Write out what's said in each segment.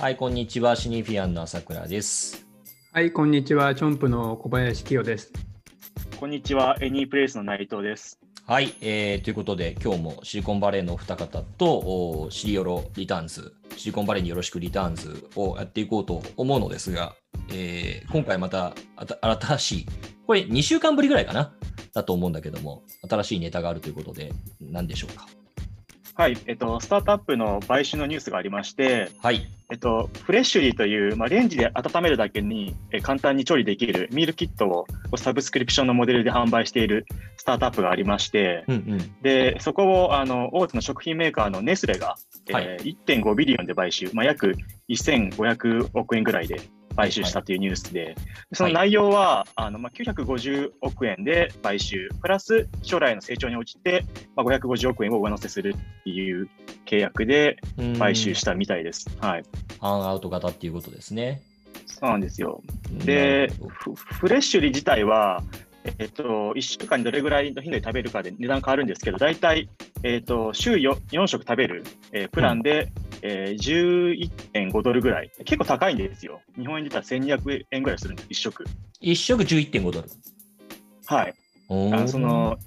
はい、こんにちは。シニフィアンの朝倉です。はい、こんにちは。チョンプの小林清です。こんにちは。エニープレイスの内藤です。はい、えー、ということで、今日もシリコンバレーのお二方と、シリヨロリターンズ、シリコンバレーによろしくリターンズをやっていこうと思うのですが、えー、今回また新しい、これ2週間ぶりぐらいかな？だと思うんだけども、新しいネタがあるということで、何でしょうか？はい、えっと、スタートアップの買収のニュースがありまして、はい。えっと、フレッシュリーという、まあ、レンジで温めるだけにえ簡単に調理できるミールキットをサブスクリプションのモデルで販売しているスタートアップがありまして、うんうん、でそこをあの大手の食品メーカーのネスレが、はい、えー、1.5ビリオンで買収、まあ、約1500億円ぐらいで買収したというニュースで、はい、その内容は、あのまあ、950億円で買収、プラス将来の成長に応じて、まあ、550億円を上乗せするっていう契約で買収したみたいです。はい、ハンアウト型っていうことですね。そうなんですよ。で、フレッシュリ自体は、えっと、1週間にどれぐらいの頻度で食べるかで値段変わるんですけど、大体、えっと、週 4, 4食食べる、えー、プランで、えー、11.5ドルぐらい。結構高いんですよ。日本円で言ったら1200円ぐらいするんです、1食。1食11.5ドル。はい。あのその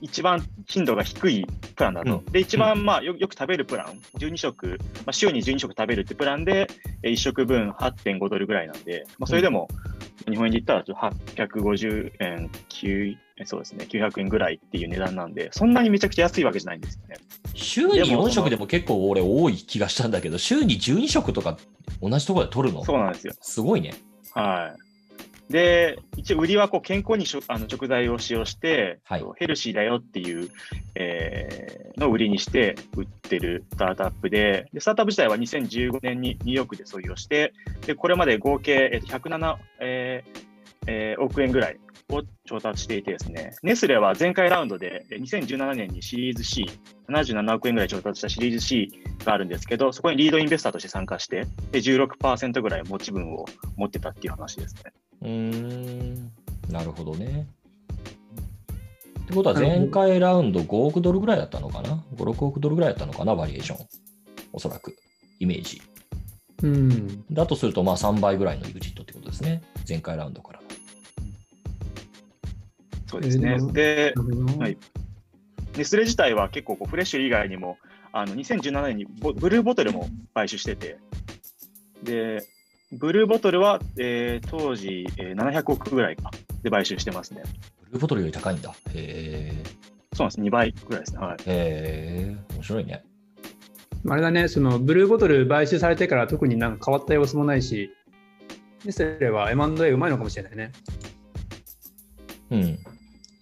一番頻度が低いプランだと。うん、で、一番まあよよく食べるプラン、12食、まあ、週に12食食べるってプランで、1食分8.5ドルぐらいなんで、まあ、それでも日本円で言ったら850円、9そうですね、900円ぐらいっていう値段なんで、そんなにめちゃくちゃ安いわけじゃないんですよね。週に4食でも結構俺多い気がしたんだけど、週に12食とか同じところで取るの？そうなんですよ。すごいね。はい。で、一応売りはこう健康にしょあの食材を使用して、はい、ヘルシーだよっていう、えー、のを売りにして売ってるスタートアップでで、スタートアップ自体は2015年にニューヨークで創業して、でこれまで合計、えー、107、えーえー、億円ぐらいを調達していてですね、ネスレは前回ラウンドで2017年にシリーズ C、77億円ぐらい調達したシリーズ C があるんですけど、そこにリードインベスターとして参加して、で16%ぐらい持ち分を持ってたっていう話ですね。うん、なるほどね。ってことは前回ラウンド5億ドルぐらいだったのかな ?5、6億ドルぐらいだったのかな？バリエーション。おそらく。イメージ。うん。だとすると、まあ3倍ぐらいの EXIT ってことですね。前回ラウンドから。そうですね。で、はい、ネスレ自体は結構こうフレッシュ以外にも、あの2017年にブルーボトルも買収してて、で、ブルーボトルは、えー、当時、えー、700億ぐらいかで買収してますね。ブルーボトルより高いんだ。へえ。そうなんです、2倍ぐらいですね。はい、へえ、面白いね。あれだね、そのブルーボトル買収されてから特になんか変わった様子もないし、ネスレは M&A うまいのかもしれないね。うん。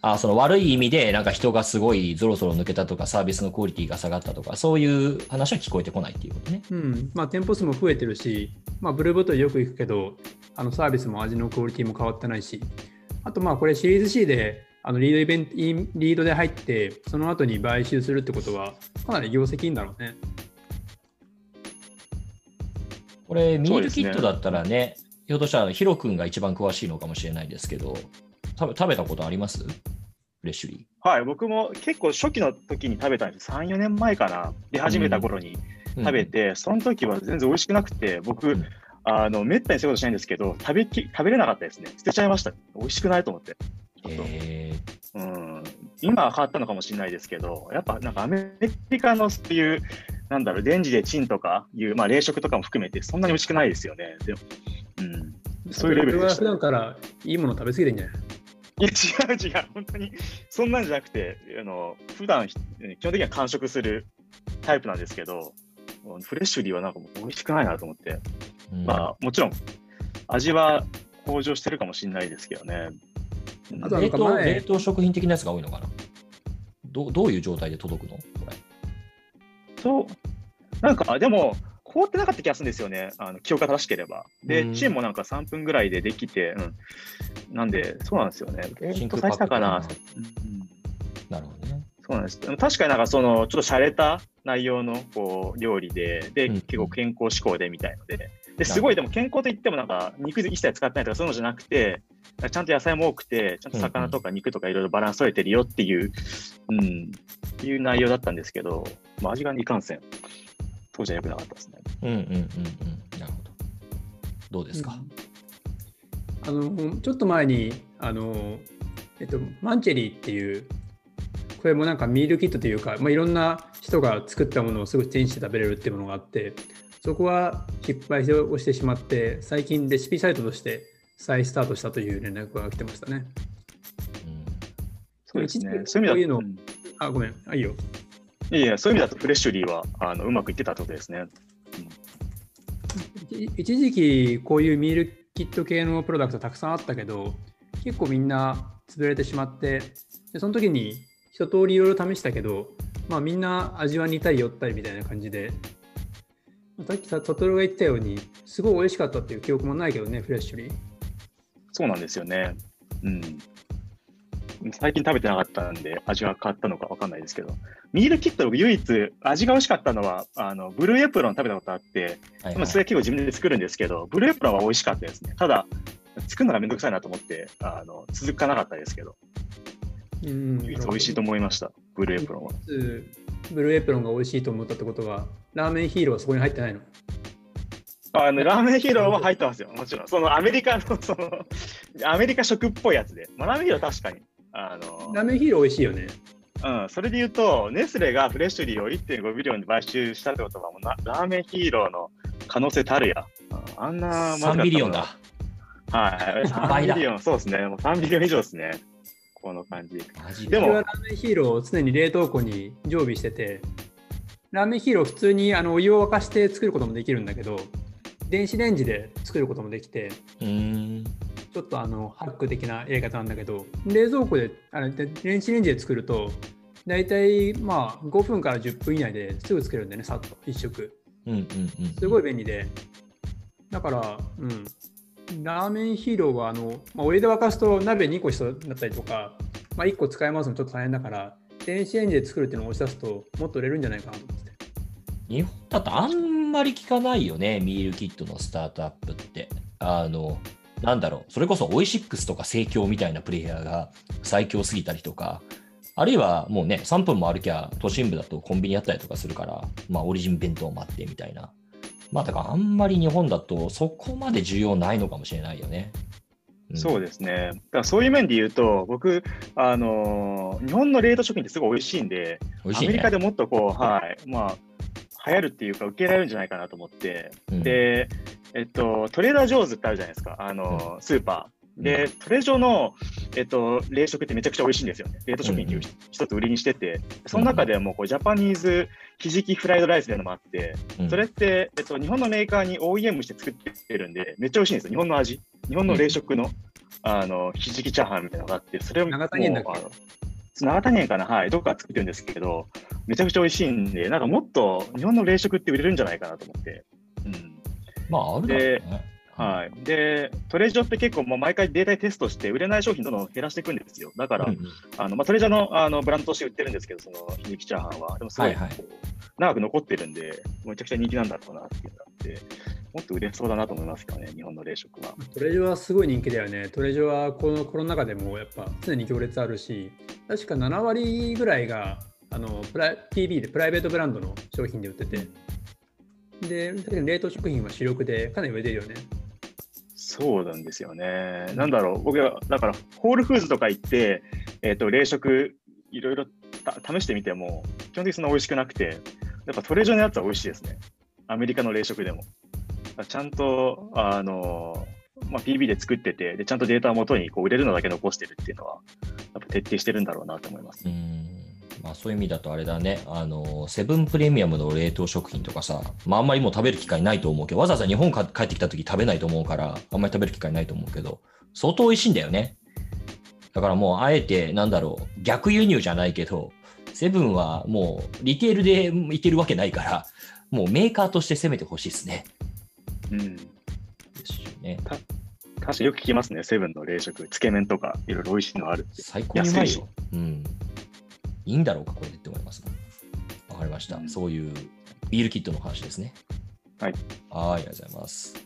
あその悪い意味でなんか人がすごいぞろぞろ抜けたとかサービスのクオリティが下がったとかそういう話は聞こえてこないっていうことね。うんまあ、店舗数も増えてるし、まあ、ブルーボトルよく行くけどあのサービスも味のクオリティも変わってないしあとまあこれシリーズ C であのリードイベントリードで入ってその後に買収するってことはかなり業績いいんだろうね。これミールキットだったらね、ねひょっとしたらヒロ君が一番詳しいのかもしれないですけど食べ食べたことあります？フレッシュリー。はい、僕も結構初期の時に食べたんです3、4年前かな、出始めた頃に食べて、うん、その時は全然美味しくなくて、僕、うん、あのめったにそういうことしないんですけど、食べき食べれなかったですね。捨てちゃいました。美味しくないと思って。えうん、今は変わったのかもしれないですけど、やっぱなんかアメリカのっていう、なんだろう、レンジでチンとかいう、まあ、冷食とかも含めて、そんなに美味しくないですよね。でもうん、そういうレベルでした、ね。普段からいいもの食べ過ぎてんじゃない？いや違う違う、本当にそんなんじゃなくて、あの普段基本的には完食するタイプなんですけど、フレッシュリーはなんかもう美味しくないなと思って、うん、まあもちろん味は向上してるかもしれないですけどね。冷凍冷凍食品的なやつが多いのかな？どどういう状態で届くの？これ。そう、なんかでも、凍ってなかった気がするんですよね、あの記憶が正しければ。で、チームもなんか3分ぐらいでできて、うん、なんで、そうなんですよね。えー、っと、最初かな。なるほどね。そうなんです。確かになんかその、ちょっと洒落た内容のこう料理で、で、結構健康志向でみたいので、ですごいでも健康といってもなんか肉一切使ってないとかそういうのじゃなくて、ちゃんと野菜も多くて、ちゃんと魚とか肉とかいろいろバランス取れてるよっていう、うん、いう内容だったんですけど、まあ、味がいかんせん、当時は良くなかったですね。うんうんうんうん。なるほど。どうですか、うん、あのちょっと前にあの、えっと、マンチェリーっていうこれもなんかミールキットというか、まあ、いろんな人が作ったものをすぐチェンジして食べれるっていうものがあって、そこは失敗をしてしまって、最近レシピサイトとして再スタートしたという連絡が来てましたね。うん、そうですね。そういう意味だと、あ、ごめん、あいいよ。いやそういう意味だとフレッシュリーはあのうまくいってたってことですね。うん、一時期こういうミールキット系のプロダクトたくさんあったけど、結構みんな潰れてしまって、でその時に一通りいろいろ試したけど、まあ、みんな味は似たり寄ったりみたいな感じで、さっきトトロが言ったように、すごい美味しかったっていう記憶もないけどね、フレッシュリー。そうなんですよね。うん。最近食べてなかったんで、味が変わったのか分かんないですけど、ミールキット、唯一味が美味しかったのは、あのブルーエプロン食べたことあって、はいはい、それ結構自分で作るんですけど、ブルーエプロンは美味しかったですね。ただ、作るのがめんどくさいなと思って、あの続かなかったですけど。うん、美味しいと思いました、ブルーエプロンは。ブルーエプロンが美味しいと思ったってことは、ラーメンヒーローはそこに入ってないの？あのラーメンヒーローは入ってますよ、もちろん。そのアメリカの、その、アメリカ食っぽいやつで。まあ、ラーメンヒーロー確かに。あのラーメンヒーロー美味しいよね。うん、それで言うと、ネスレがフレッシュリーを1.5ビリオンで買収したってことはもうな、ラーメンヒーローの可能性たるや。あんな、3 billion だ。はい、3 billion、そうですね。もう3 billion 以上ですね。この感じ。でも、ラーメンヒーローを常に冷凍庫に常備してて、ラーメンヒーロー普通にあのお湯を沸かして作ることもできるんだけど、電子レンジで作ることもできて、ちょっとあのハック的なやり方なんだけど、冷蔵庫であれ電子レンジで作ると、大体まあ5分から10分以内ですぐ作れるんだよね、さっと1食。すごい便利で。だから、うん、ラーメンヒーローはあの、まあ、お湯で沸かすと鍋2個必要だったりとか、まあ、1個使い回すのちょっと大変だから、電子レンジで作るっていうのを押し出すと、もっと売れるんじゃないかなと思って。日本だとあんまり聞かないよね、ミールキットのスタートアップって。あの、なんだろう、それこそオイシックスとか盛況みたいなプレイヤーが最強すぎたりとか、あるいはもうね、3分も歩きゃ都心部だとコンビニあったりとかするから、まあオリジン弁当待ってみたいな。まあだからあんまり日本だとそこまで需要ないのかもしれないよね。うん、そうですね。だからそういう面で言うと、僕、あのー、日本の冷凍食品ってすごい美味しいんで、ね、アメリカでもっとこう、はい、まあ、流行るっていうか、受けられるんじゃないかなと思って、うん、で、えっと、トレーダー・ジョーズってあるじゃないですか、あの、スーパー。で、トレジョの、えっと、冷食ってめちゃくちゃ美味しいんですよね。冷凍食品っていう一つ売りにしてて、その中でもこうジャパニーズひじきフライドライスっていうのもあって、それって、えっと、日本のメーカーに OEM して作ってるんで、めっちゃ美味しいんですよ。日本の味。日本の冷食の、あの、ひじきチャーハンみたいなのがあって、それを長谷園長谷園かな？はい。どっか作ってるんですけど、めちゃくちゃ美味しいんで、なんかもっと日本の冷食って売れるんじゃないかなと思って。うん。まあ、あるだろうね。はい、で、トレジョって結構もう毎回データテストして、売れない商品どんどん減らしていくんですよ。だから、うんあのまあ、トレジョのあのブランドとして売ってるんですけど、そのひじきチャーハンは。でもすごい、長く残ってるんで、めちゃくちゃ人気なんだろうなっていうのがあって、もっと売れそうだなと思いますかね、日本の冷食は。トレジョはすごい人気だよね。トレジョはこのコロナ禍でもやっぱ常に行列あるし、確か7割ぐらいがあのプラ PB でプライベートブランドの商品で売ってて、で、冷凍食品は主力でかなり売れてるよね。そうなんですよね。なんだろう、僕は、だから、ホールフーズとか行って、えっ、ー、と、冷食、いろいろ試してみても、基本的にそんな美味しくなくて、やっぱトレジョのやつは美味しいですね。アメリカの冷食でも。ちゃんと、あの、まあ、PB で作っててで、ちゃんとデータをもとにこう売れるのだけ残してるっていうのは、やっぱ徹底してるんだろうなと思います。うんまあ、そういう意味だとあれだね、あの、セブンプレミアムの冷凍食品とかさ、まあ、あんまりもう食べる機会ないと思うけど、わざわざ日本帰ってきた時食べないと思うから、あんまり食べる機会ないと思うけど、相当美味しいんだよね。だからもう、あえて、なんだろう、逆輸入じゃないけど、セブンはもう、リテールでいけるわけないから、もうメーカーとして攻めてほしいですね。うん。ですよね。確かによく聞きますね、セブンの冷食、つけ麺とか、いろいろ美味しいのある最高にうまいよ。うん。いいんだろうか、これでって思います、わかりました、うん、そういうビールキットの話ですね。はい。はい、ありがとうございます。